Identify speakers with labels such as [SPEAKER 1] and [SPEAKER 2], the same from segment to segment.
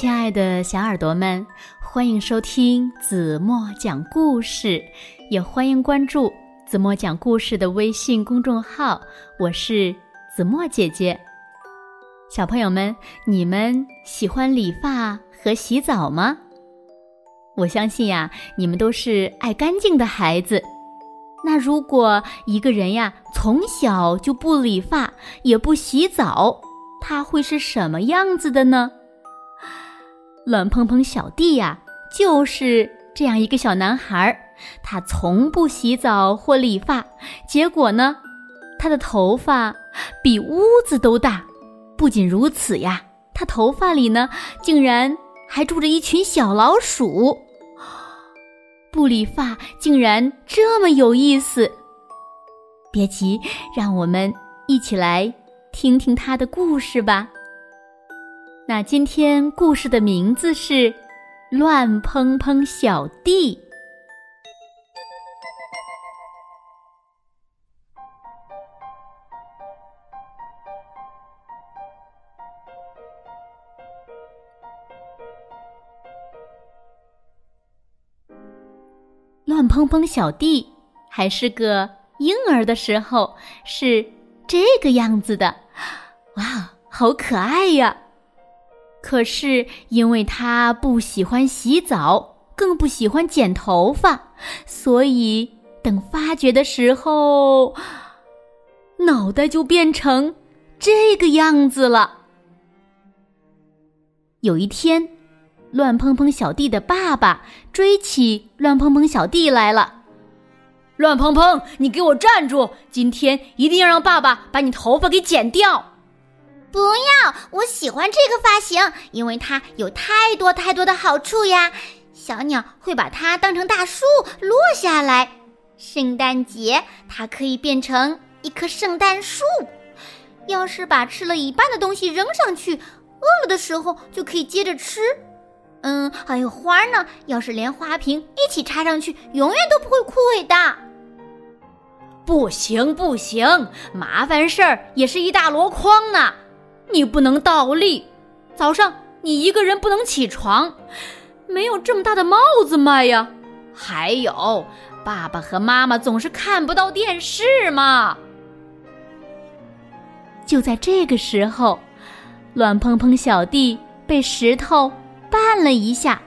[SPEAKER 1] 亲爱的小耳朵们，欢迎收听子墨讲故事，也欢迎关注子墨讲故事的微信公众号。我是子墨姐姐。小朋友们，你们喜欢理发和洗澡吗？我相信呀，你们都是爱干净的孩子。那如果一个人呀，从小就不理发，也不洗澡，他会是什么样子的呢？乱蓬蓬小弟呀，就是这样一个小男孩。他从不洗澡或理发，结果呢，他的头发比屋子都大。不仅如此呀，他头发里呢，竟然还住着一群小老鼠。不理发竟然这么有意思。别急，让我们一起来听听他的故事吧。那今天故事的名字是《乱蓬蓬小弟》。乱蓬蓬小弟还是个婴儿的时候是这个样子的，哇，好可爱呀！可是，因为他不喜欢洗澡，更不喜欢剪头发，所以等发觉的时候，脑袋就变成这个样子了。有一天，乱蓬蓬小弟的爸爸追起乱蓬蓬小弟来了。
[SPEAKER 2] 乱蓬蓬，你给我站住！今天一定要让爸爸把你头发给剪掉。
[SPEAKER 3] 我喜欢这个发型，因为它有太多太多的好处呀。小鸟会把它当成大树落下来，圣诞节它可以变成一棵圣诞树。要是把吃了一半的东西扔上去，饿了的时候就可以接着吃。嗯，还有花呢，要是连花瓶一起插上去，永远都不会枯萎的。
[SPEAKER 2] 不行不行，麻烦事儿也是一大箩筐呢。你不能倒立，早上你一个人不能起床，没有这么大的帽子卖呀。还有，爸爸和妈妈总是看不到电视嘛。
[SPEAKER 1] 就在这个时候，乱蓬蓬小弟被石头绊了一下，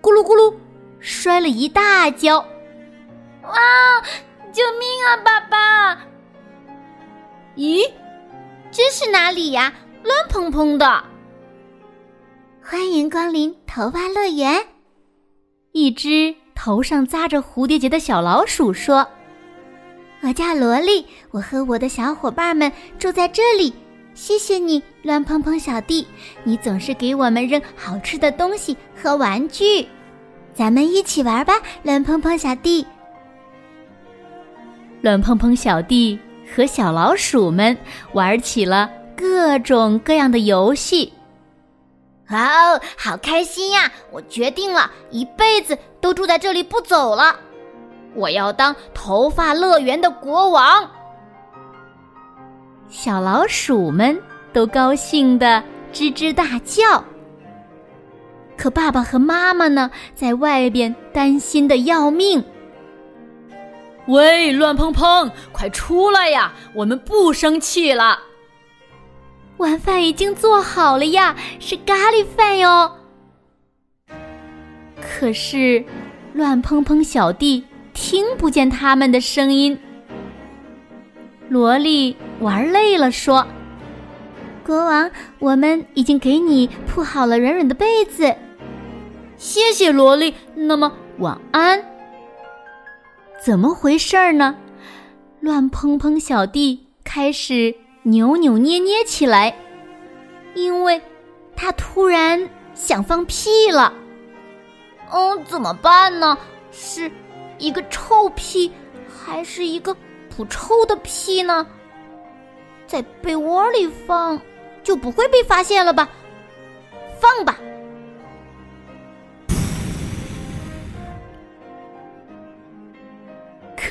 [SPEAKER 1] 咕噜咕噜，摔了一大跤。
[SPEAKER 3] 哇！救命啊，爸爸！咦？这是哪里呀？乱蓬蓬的。欢迎光临头发乐园。
[SPEAKER 1] 一只头上扎着蝴蝶结的小老鼠说：“
[SPEAKER 3] 我叫萝莉，我和我的小伙伴们住在这里。谢谢你，乱蓬蓬小弟，你总是给我们扔好吃的东西和玩具。咱们一起玩吧，乱蓬蓬小弟。”
[SPEAKER 1] 乱蓬蓬小弟。和小老鼠们玩起了各种各样的游戏，
[SPEAKER 3] 哦，好开心呀！我决定了，一辈子都住在这里不走了。我要当头发乐园的国王。
[SPEAKER 1] 小老鼠们都高兴的吱吱大叫。可爸爸和妈妈呢，在外边担心的要命。
[SPEAKER 2] 喂，乱蓬蓬，快出来呀！我们不生气了。
[SPEAKER 1] 晚饭已经做好了呀，是咖喱饭哟。可是，乱蓬蓬小弟听不见他们的声音。萝莉玩累了，说：“
[SPEAKER 3] 国王，我们已经给你铺好了软软的被子。”
[SPEAKER 2] 谢谢萝莉。那么，晚安。
[SPEAKER 1] 怎么回事儿呢？乱蓬蓬小弟开始扭扭捏捏起来，因为他突然想放屁了。
[SPEAKER 3] 嗯，怎么办呢？是一个臭屁，还是一个不臭的屁呢？在被窝里放，就不会被发现了吧？放吧。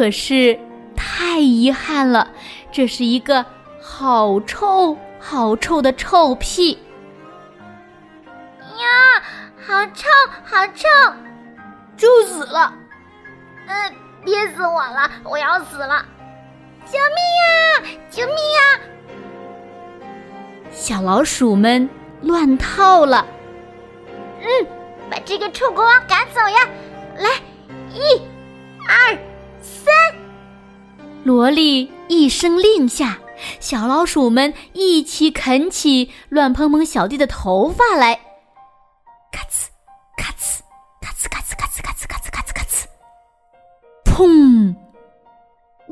[SPEAKER 1] 可是，太遗憾了，这是一个好臭、好臭的臭屁！
[SPEAKER 3] 呀，好臭，好臭！
[SPEAKER 2] 臭死了！
[SPEAKER 3] 嗯，憋死我了，我要死了！救命呀！救命呀！
[SPEAKER 1] 小老鼠们乱套了。
[SPEAKER 3] 嗯，把这个臭国王赶走呀！来，一、二、
[SPEAKER 1] 萝莉一声令下，小老鼠们一起啃起乱蓬蓬小弟的头发来。咔呲，咔呲，咔呲，咔呲，咔呲，咔呲，咔呲，咔呲，咔呲。砰！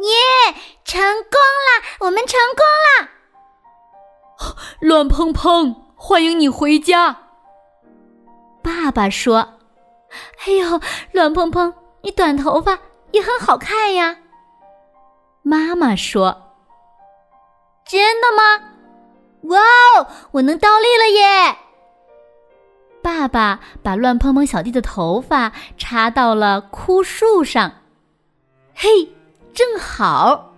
[SPEAKER 3] 耶，成功了！我们成功了！
[SPEAKER 1] 乱蓬蓬，欢迎你回家。爸爸说：“哎呦，乱蓬蓬，你短头发也很好看呀。”妈妈说：“
[SPEAKER 2] 真的吗？哇哦，我能倒立了耶！”
[SPEAKER 1] 爸爸把乱蓬蓬小弟的头发插到了枯树上，嘿，正好。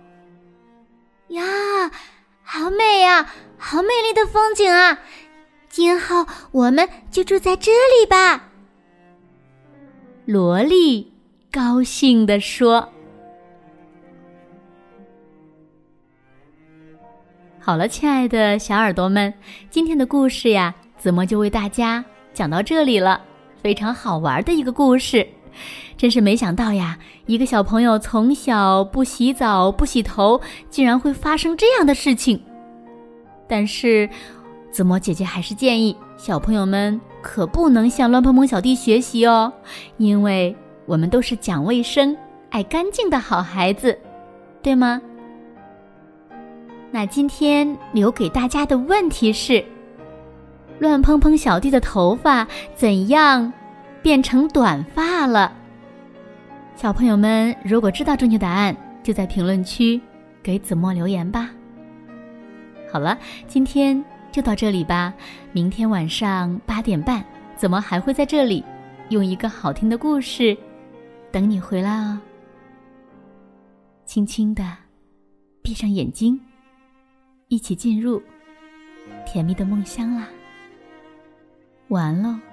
[SPEAKER 3] 呀，好美呀！好美丽的风景啊！今后我们就住在这里吧。
[SPEAKER 1] 萝莉高兴地说：“好了，亲爱的小耳朵们，今天的故事呀，子墨就为大家讲到这里了。非常好玩的一个故事，真是没想到呀！一个小朋友从小不洗澡、不洗头，竟然会发生这样的事情。”但是，子墨姐姐还是建议小朋友们可不能向乱蓬蓬小弟学习哦，因为我们都是讲卫生、爱干净的好孩子，对吗？那今天留给大家的问题是：乱蓬蓬小弟的头发怎样变成短发了？小朋友们如果知道正确答案，就在评论区给子墨留言吧。好了，今天就到这里吧。明天晚上八点半，怎么还会在这里，用一个好听的故事等你回来哦？轻轻的闭上眼睛，一起进入甜蜜的梦乡啦。晚安喽。